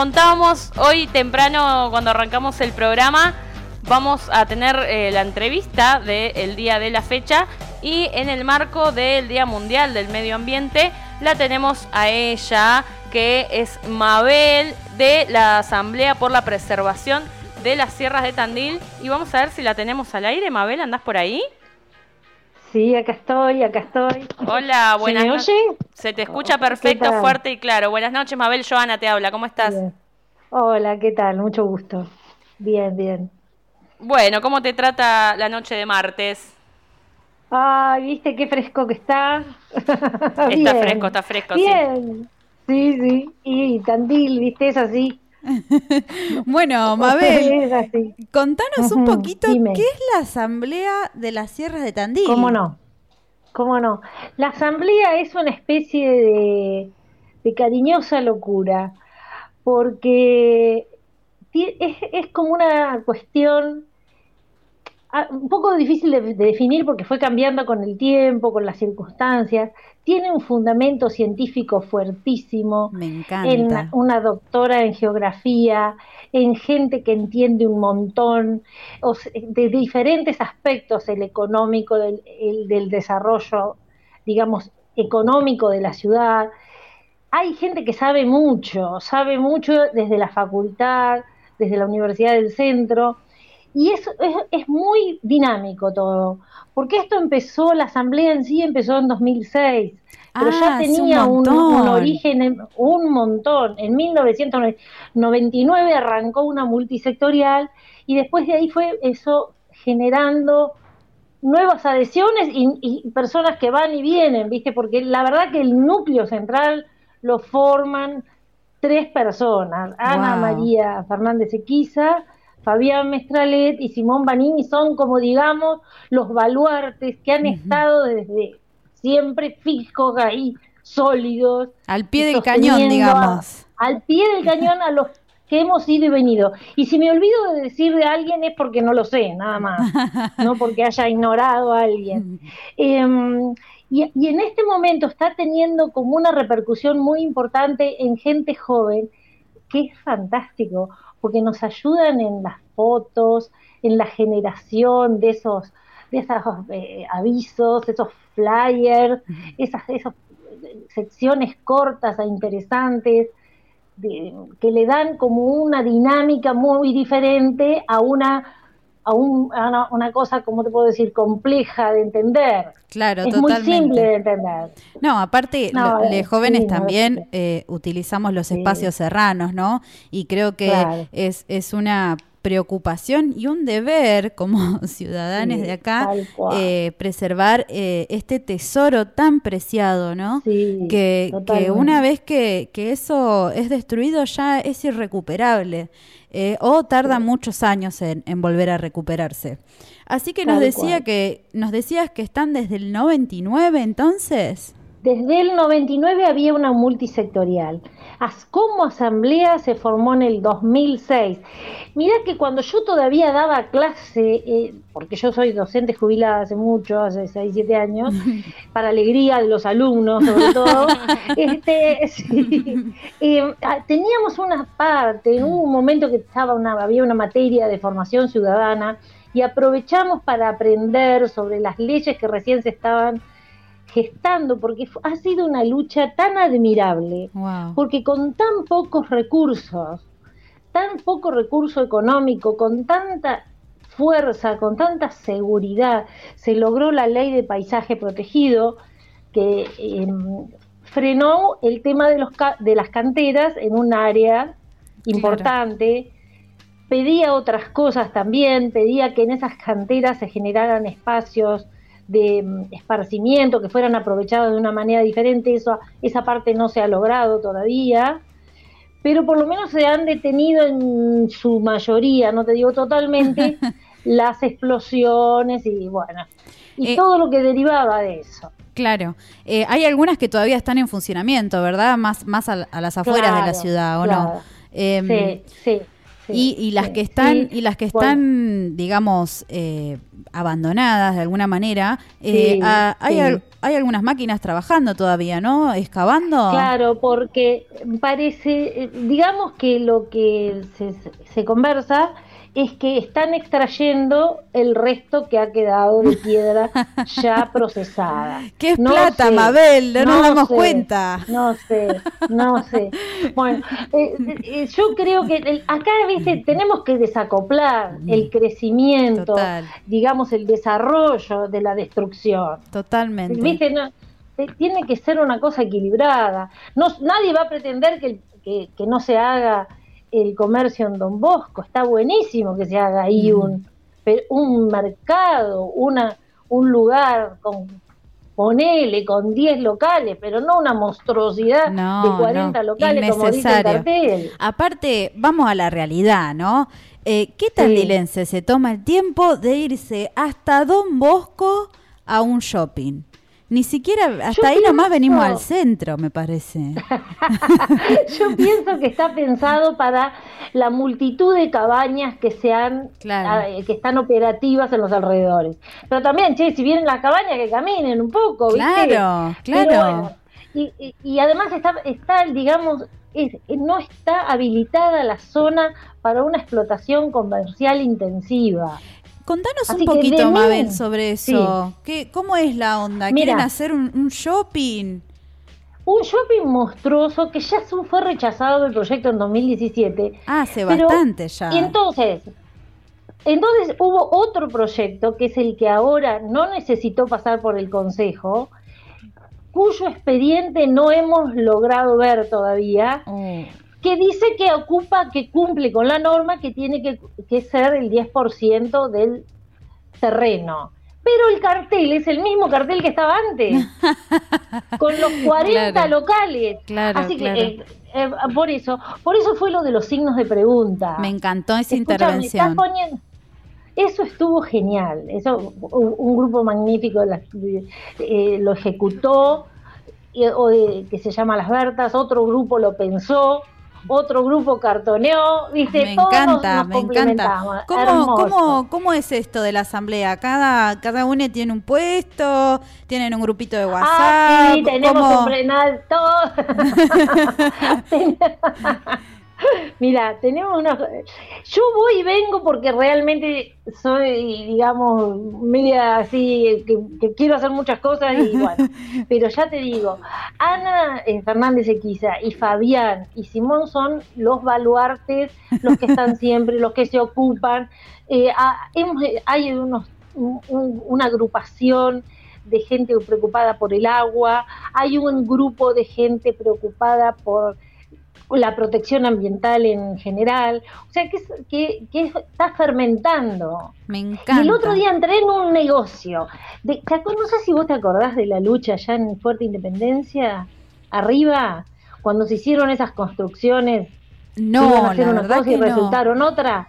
Contábamos hoy temprano cuando arrancamos el programa, vamos a tener eh, la entrevista del día de la fecha y en el marco del Día Mundial del Medio Ambiente la tenemos a ella, que es Mabel de la Asamblea por la Preservación de las Sierras de Tandil. Y vamos a ver si la tenemos al aire. Mabel, ¿andás por ahí? Sí, acá estoy, acá estoy. Hola, buenas noches. ¿Se oye? Se te escucha perfecto, fuerte y claro. Buenas noches, Mabel. Joana te habla. ¿Cómo estás? Hola, ¿qué tal? Mucho gusto. Bien, bien. Bueno, ¿cómo te trata la noche de martes? Ay, ¿viste qué fresco que está? está fresco, está fresco, Bien. sí. Sí, sí. Y Tandil, ¿viste? Es así. bueno, Mabel, contanos un poquito qué es la Asamblea de las Sierras de Tandil. ¿Cómo no? ¿Cómo no? La Asamblea es una especie de, de cariñosa locura, porque es, es como una cuestión un poco difícil de, definir porque fue cambiando con el tiempo, con las circunstancias. Tiene un fundamento científico fuertísimo. Me encanta. En una doctora en geografía, en gente que entiende un montón, de diferentes aspectos, el económico, del, del desarrollo, digamos, económico de la ciudad. Hay gente que sabe mucho, sabe mucho desde la facultad, desde la Universidad del Centro y eso es, muy dinámico todo, porque esto empezó, la asamblea en sí empezó en 2006, pero ya ah, tenía un, origen, un montón. En 1999 arrancó una multisectorial y después de ahí fue eso generando nuevas adhesiones y, personas que van y vienen, ¿viste? Porque la verdad que el núcleo central lo forman tres personas, Ana María Fernández Equiza, Fabián Mestralet y Simón Banini son como digamos los baluartes que han estado desde siempre fijos ahí, sólidos. Al pie del cañón, digamos. al pie del cañón a los que hemos ido y venido. Y si me olvido de decir de alguien es porque no lo sé, nada más, no porque haya ignorado a alguien. Em, y, y, en este momento está teniendo como una repercusión muy importante en gente joven, que es fantástico porque nos ayudan en las fotos, en la generación de esos, de esos eh, avisos, esos flyers, esas, esas secciones cortas e interesantes, que le dan como una dinámica muy diferente a una a, una, cosa, como te puedo decir, compleja de entender. Claro, es muy simple de entender. No, aparte, los jóvenes también eh, utilizamos los espacios serranos, ¿no? Y creo que es, es una preocupación y un deber como ciudadanos de acá eh, preservar eh, este tesoro tan preciado, ¿no? que, que, una vez que, que, eso es destruido ya es irrecuperable eh, o tarda muchos años en, en, volver a recuperarse. Así que nos decía que nos decías que están desde el 99 entonces. Desde el 99 había una multisectorial. Como asamblea se formó en el 2006. Mirá que cuando yo todavía daba clase, eh, porque yo soy docente jubilada hace mucho, hace 6, 7 años, para alegría de los alumnos sobre todo, este, eh, ah, teníamos una parte, en un momento que estaba una, había una materia de formación ciudadana, y aprovechamos para aprender sobre las leyes que recién se estaban gestando, porque ha sido una lucha tan admirable, porque con tan pocos recursos, tan poco recurso económico, con tanta fuerza, con tanta seguridad, se logró la ley de paisaje protegido que em, frenó el tema de, los, de las canteras en un área importante. Pedía otras cosas también, pedía que en esas canteras se generaran espacios de mm, esparcimiento que fueran aprovechados de una manera diferente, eso, esa parte no se ha logrado todavía, pero por lo menos se han detenido en su mayoría, no te digo totalmente, las explosiones y bueno, y eh, todo lo que derivaba de eso. Claro, eh, hay algunas que todavía están en funcionamiento, ¿verdad? Más, más a, las afueras de la ciudad, ¿o no? Em, sí, sí. Y, las que están, y las que están, digamos, eh, abandonadas de alguna manera, eh, hay, hay algunas máquinas trabajando todavía, ¿no? Excavando. Claro, porque parece, eh, digamos que lo que se, se conversa es que están extrayendo el resto que ha quedado de piedra ya procesada. ¿Qué es plata, Mabel? No, nos damos cuenta. No sé, no sé. Bueno, eh, eh, yo creo que acá, viste, tenemos que desacoplar mm. el crecimiento, digamos, el desarrollo de la destrucción. Totalmente. Viste, no, eh, tiene que ser una cosa equilibrada. No, nadie va a pretender que, que no se haga el comercio en Don Bosco, está buenísimo que se haga ahí un, un mercado, una, un lugar con ponele con 10 locales, pero no una monstruosidad de 40 locales como dice el cartel. Aparte, vamos a la realidad, ¿no? Eh, ¿Qué tandilense se toma el tiempo de irse hasta Don Bosco a un shopping? Ni siquiera, hasta ahí nomás venimos al centro, me parece. Yo pienso que está pensado para la multitud de cabañas que sean, ah, que están operativas en los alrededores. Pero también, che, si vienen las cabañas, que caminen un poco, ¿viste? Claro, claro. y, y, además está, está digamos, no está habilitada la zona para una explotación comercial intensiva. Contanos un poquito, Mabel, sobre eso. ¿Qué, ¿Cómo es la onda? ¿Quieren hacer un, shopping? Un shopping monstruoso que ya fue rechazado del proyecto en 2017. Ah, hace bastante ya. Y entonces, entonces hubo otro proyecto que es el que ahora no necesitó pasar por el Consejo, cuyo expediente no hemos logrado ver todavía. Oh que dice que ocupa, que cumple con la norma que tiene que, ser el 10% del terreno. Pero el cartel es el mismo cartel que estaba antes, con los 40 locales. Claro, Así que eh, eh, por eso, por eso fue lo de los signos de pregunta. Me encantó esa intervención. eso estuvo genial. Eso un, grupo magnífico eh, lo ejecutó, que se llama Las Bertas, otro grupo lo pensó otro grupo cartoneó, viste, me encanta, me encanta. ¿Cómo, ¿Cómo, es esto de la asamblea? Cada, cada uno tiene un puesto, tienen un grupito de WhatsApp. Ah, sí, tenemos un todo. Mira, tenemos una... Yo voy y vengo porque realmente soy, digamos, media así, que, quiero hacer muchas cosas y bueno, pero ya te digo, Ana eh, Fernández Equiza y Fabián y Simón son los baluartes, los que están siempre, los que se ocupan. Eh, hay unos, una agrupación de gente preocupada por el agua, hay un grupo de gente preocupada por la protección ambiental en general, o sea, que, que, está fermentando. Me encanta. el otro día entré en un negocio, de, no sé si vos te acordás de la lucha allá en Fuerte Independencia, arriba, cuando se hicieron esas construcciones, no, iban a hacer una cosa y resultaron otra.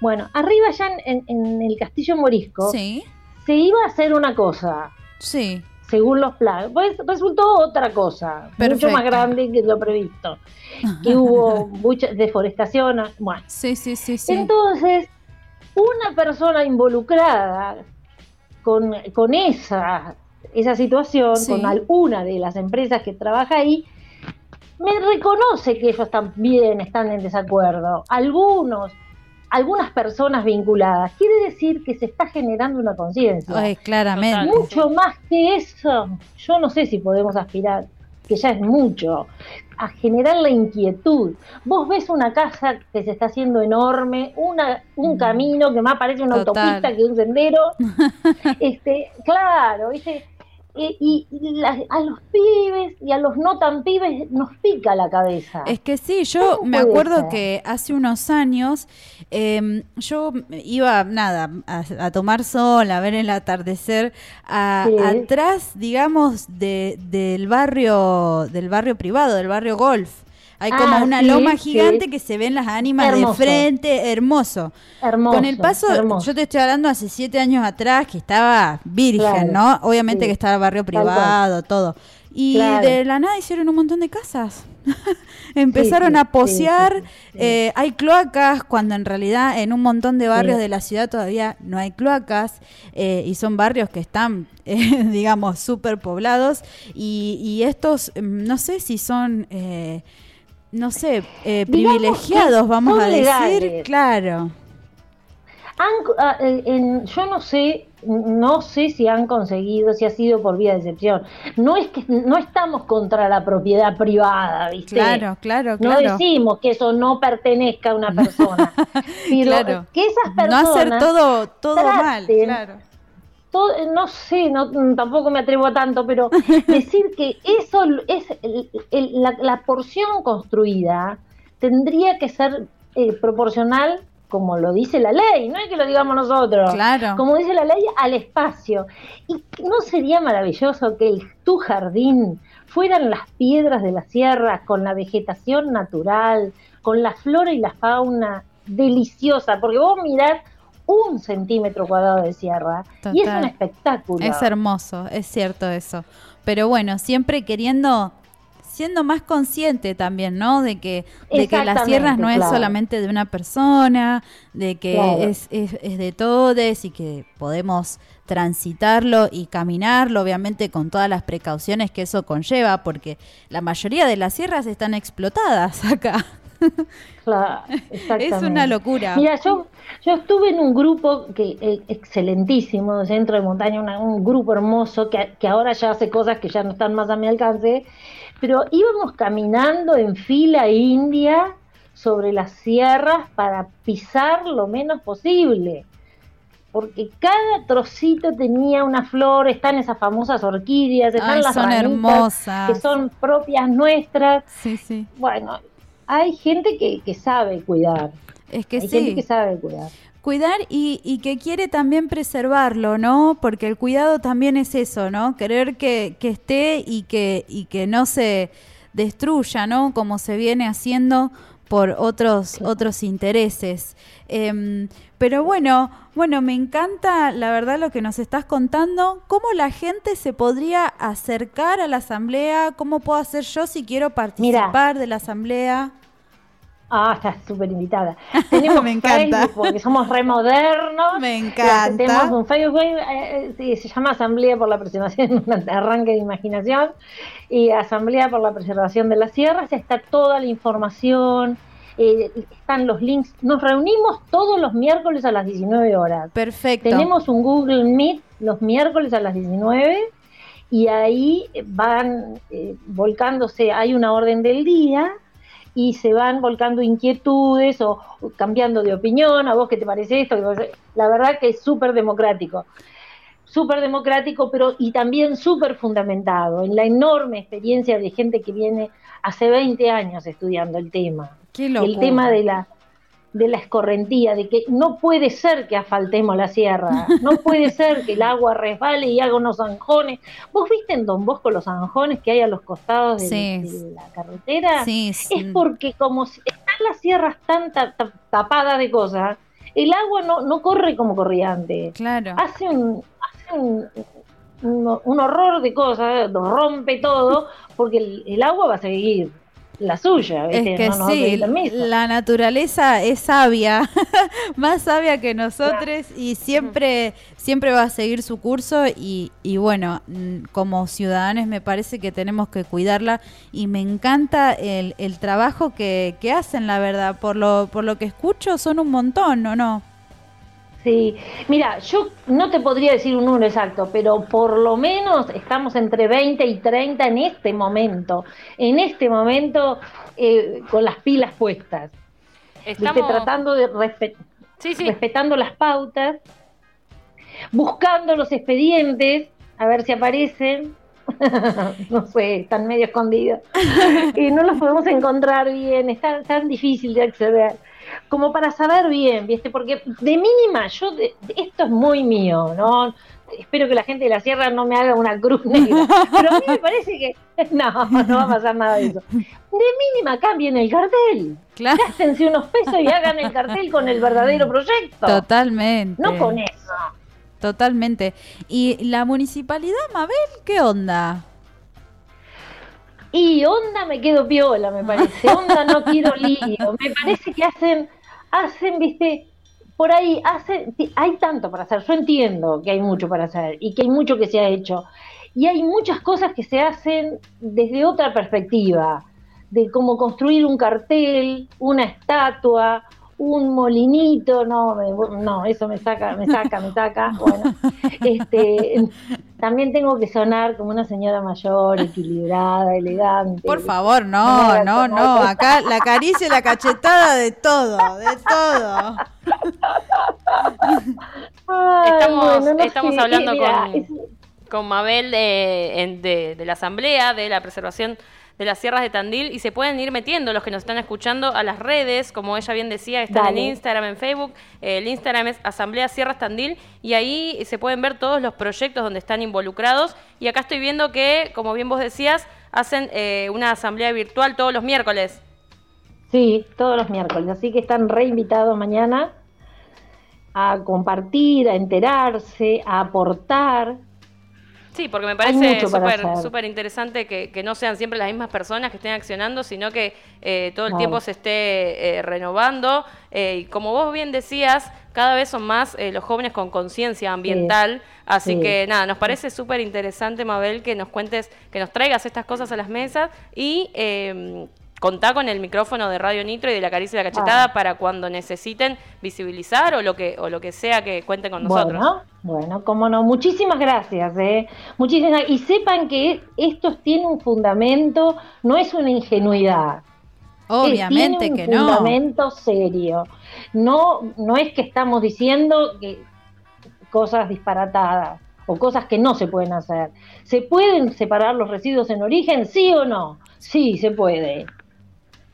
Bueno, arriba allá en, el Castillo Morisco, ¿Sí? se iba a hacer una cosa. Sí según los planes. Pues resultó otra cosa, mucho más grande que lo previsto. Que hubo mucha deforestación. Bueno. Sí, sí, sí, sí. Entonces, una persona involucrada con, con esa, esa situación, con alguna de las empresas que trabaja ahí, me reconoce que ellos también están en desacuerdo. Algunos algunas personas vinculadas. Quiere decir que se está generando una conciencia. claramente. Mucho más que eso, yo no sé si podemos aspirar, que ya es mucho, a generar la inquietud. Vos ves una casa que se está haciendo enorme, una, un mm. camino que más parece una autopista que un sendero. este, claro, ¿viste? Y, a los pibes y a los no tan pibes nos pica la cabeza. Es que sí, yo me acuerdo que hace unos años em, yo iba, nada, a, tomar sol, a ver el atardecer, atrás, digamos, de, del barrio, del barrio privado, del barrio golf. Hay como una loma gigante que se ven las ánimas de frente, hermoso. Hermoso. Con el paso, yo te estoy hablando hace siete años atrás que estaba virgen, ¿no? Obviamente que estaba barrio privado, todo. Y de la nada hicieron un montón de casas. Empezaron a posear, eh, hay cloacas, cuando en realidad en un montón de barrios de la ciudad todavía no hay cloacas, eh, y son barrios que están, eh, digamos, súper poblados, y, estos, mm, no sé si son, no sé, privilegiados, vamos a decir, claro. Ah, yo no sé no sé si han conseguido, si ha sido por vía de excepción. No es que no estamos contra la propiedad privada, ¿viste? Claro, claro, claro. No decimos que eso no pertenezca a una persona. pero que esas personas. No hacer todo, todo mal, claro. No sé, no, tampoco me atrevo a tanto, pero decir que eso es la, porción construida tendría que ser eh, proporcional como lo dice la ley, no es que lo digamos nosotros, claro. como dice la ley, al espacio. ¿Y no sería maravilloso que tu jardín fueran las piedras de la sierra con la vegetación natural, con la flora y la fauna deliciosa? Porque vos mirás un centímetro cuadrado de sierra y es un espectáculo. Es hermoso, es cierto eso. Pero bueno, siempre queriendo siendo más consciente también, ¿no? De que, de que las sierras no es solamente de una persona, de que es, es, es, de todos y que podemos transitarlo y caminarlo, obviamente con todas las precauciones que eso conlleva, porque la mayoría de las sierras están explotadas acá. Claro, es una locura. Mira, yo, yo estuve en un grupo que eh, excelentísimo, centro de montaña, un grupo hermoso que, que ahora ya hace cosas que ya no están más a mi alcance, pero íbamos caminando en fila india sobre las sierras para pisar lo menos posible, porque cada trocito tenía una flor, están esas famosas orquídeas, están las son hermosas. que son propias nuestras. Sí, sí. Bueno, hay gente que, que sabe cuidar. Es que hay sí. gente que sabe cuidar cuidar y, y, que quiere también preservarlo, ¿no? Porque el cuidado también es eso, ¿no? Querer que, que esté y que, y que no se destruya, ¿no? Como se viene haciendo por otros, otros intereses. Em, pero bueno, bueno, me encanta la verdad lo que nos estás contando. ¿Cómo la gente se podría acercar a la asamblea? ¿Cómo puedo hacer yo si quiero participar de la asamblea? Ah, estás súper invitada. Tenemos Me encanta. Facebook porque somos remodernos. Me encanta. Tenemos un Facebook, eh, eh se llama Asamblea por la Preservación, un arranque de imaginación, y Asamblea por la Preservación de las Sierras. Está toda la información, eh, están los links. Nos reunimos todos los miércoles a las 19 horas. Perfecto. Tenemos un Google Meet los miércoles a las 19 y ahí van eh, volcándose, hay una orden del día y se van volcando inquietudes o, cambiando de opinión, a vos qué te parece esto, la verdad que es súper democrático, súper democrático, pero y también súper fundamentado en la enorme experiencia de gente que viene hace 20 años estudiando el tema. El tema de la de la escorrentía, de que no puede ser que asfaltemos la sierra, no puede ser que el agua resbale y haga unos zanjones. ¿Vos viste en Don Bosco los zanjones que hay a los costados de, la carretera? Sí, Es porque como están las sierras tan tapadas de cosas, el agua no, no corre como corría antes. Claro. Hace un, hace un, un, horror de cosas, rompe todo, porque el agua va a seguir la suya. Es que sí, la naturaleza es sabia, más sabia que nosotros y siempre, siempre va a seguir su curso y, y bueno, mm, como ciudadanos me parece que tenemos que cuidarla y me encanta el, el trabajo que, que hacen, la verdad, por lo, por lo que escucho son un montón, ¿o no? Sí, mira, yo no te podría decir un número exacto, pero por lo menos estamos entre 20 y 30 en este momento, en este momento eh, con las pilas puestas. Estamos tratando de respetando las pautas, buscando los expedientes, a ver si aparecen. no sé, están medio escondidos. y no los podemos encontrar bien, es tan difícil de acceder como para saber bien, ¿viste? Porque de mínima, yo, esto es muy mío, ¿no? Espero que la gente de la sierra no me haga una cruz negra, pero a mí me parece que no, no va a pasar nada de eso. De mínima cambien el cartel. Claro. Gástense unos pesos y hagan el cartel con el verdadero proyecto. Totalmente. No con eso. Totalmente. ¿Y la municipalidad, Mabel, qué onda? Y onda me quedo piola, me parece. Onda no quiero lío. Me parece que hacen, hacen, viste, por ahí hace, hay tanto para hacer. Yo entiendo que hay mucho para hacer y que hay mucho que se ha hecho. Y hay muchas cosas que se hacen desde otra perspectiva, de cómo construir un cartel, una estatua, un molinito, no, no, eso me saca, me saca, me saca. Bueno, este, también tengo que sonar como una señora mayor, equilibrada, elegante. Por favor, no, no, no, acá la caricia y la cachetada de todo, de todo. estamos estamos hablando con, con Mabel de, de la Asamblea de la Preservación de las sierras de Tandil y se pueden ir metiendo los que nos están escuchando a las redes, como ella bien decía, están en Instagram, en Facebook. el Instagram es Asamblea Sierras Tandil y ahí se pueden ver todos los proyectos donde están involucrados. Y acá estoy viendo que, como bien vos decías, hacen eh, una asamblea virtual todos los miércoles. Sí, todos los miércoles, así que están reinvitados mañana a compartir, a enterarse, a aportar Sí, porque me parece súper interesante que, no sean siempre las mismas personas que estén accionando, sino que eh, todo el tiempo se esté eh, renovando. Eh, y como vos bien decías, cada vez son más los jóvenes con conciencia ambiental. Así que nada, nos parece súper interesante, Mabel, que nos cuentes, que nos traigas estas cosas a las mesas y em, contá con el micrófono de Radio Nitro y de la caricia de la cachetada ah. para cuando necesiten visibilizar o lo que o lo que sea que cuenten con nosotros. Bueno, bueno, cómo no. Muchísimas gracias, eh. Muchísimas y sepan que esto tiene un fundamento, no es una ingenuidad. Obviamente tiene un fundamento serio. No no es que estamos diciendo que cosas disparatadas o cosas que no se pueden hacer. ¿Se pueden separar los residuos en origen? ¿Sí o no? Sí, se puede.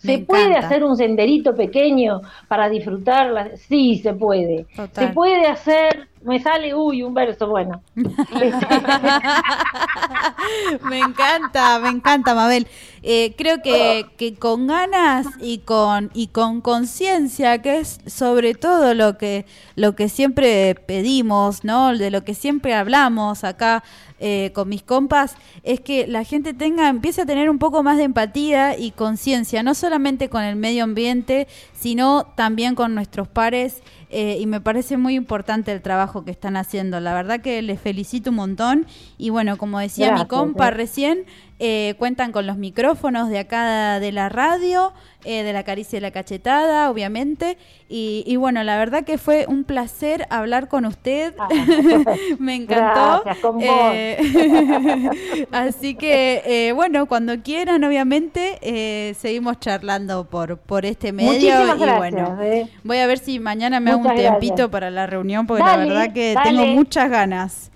¿Se puede hacer un senderito pequeño para disfrutarla? Sí, se puede. Se puede hacer, me sale, uy, un verso, bueno. me encanta, me encanta, Mabel. Eh, creo que, que, con ganas y con y con conciencia, que es sobre todo lo que lo que siempre pedimos, ¿no? De lo que siempre hablamos acá eh, con mis compas, es que la gente tenga, empiece a tener un poco más de empatía y conciencia, no solamente con el medio ambiente, sino también con nuestros pares. Eh, y me parece muy importante el trabajo que están haciendo. La verdad que les felicito un montón. Y bueno, como decía mi compa recién, eh, cuentan con los micrófonos de acá de la radio, eh, de la caricia y la cachetada, obviamente. Y, bueno, la verdad que fue un placer hablar con usted. Ah. Me encantó. Eh, así que, bueno, cuando quieran, obviamente, seguimos charlando por, por este medio. y bueno, voy a ver si mañana me hago un tiempito para la reunión, porque la verdad que tengo muchas ganas.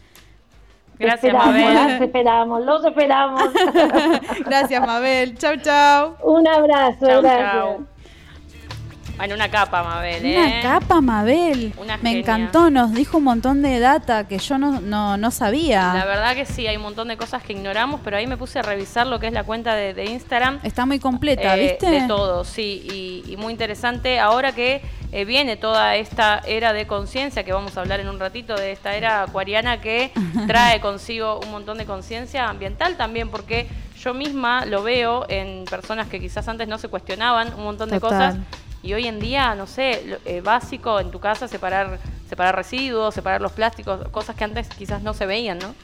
Gracias, Mabel. Los esperamos, los esperamos. gracias, Mabel. Chau, chau. Un abrazo. Chau, gracias. En una capa, Mabel. Una ¿eh? capa, Mabel. Me encantó, nos dijo un montón de data que yo no, no, sabía. La verdad que sí, hay un montón de cosas que ignoramos, pero ahí me puse a revisar lo que es la cuenta de, Instagram. Está muy completa, eh, ¿viste? De todo, sí, y, muy interesante. Ahora que eh, viene toda esta era de conciencia, que vamos a hablar en un ratito de esta era acuariana que trae consigo un montón de conciencia ambiental también, porque yo misma lo veo en personas que quizás antes no se cuestionaban un montón de cosas y hoy en día, no sé, eh, básico en tu casa separar, separar residuos, separar los plásticos, cosas que antes quizás no se veían, ¿no?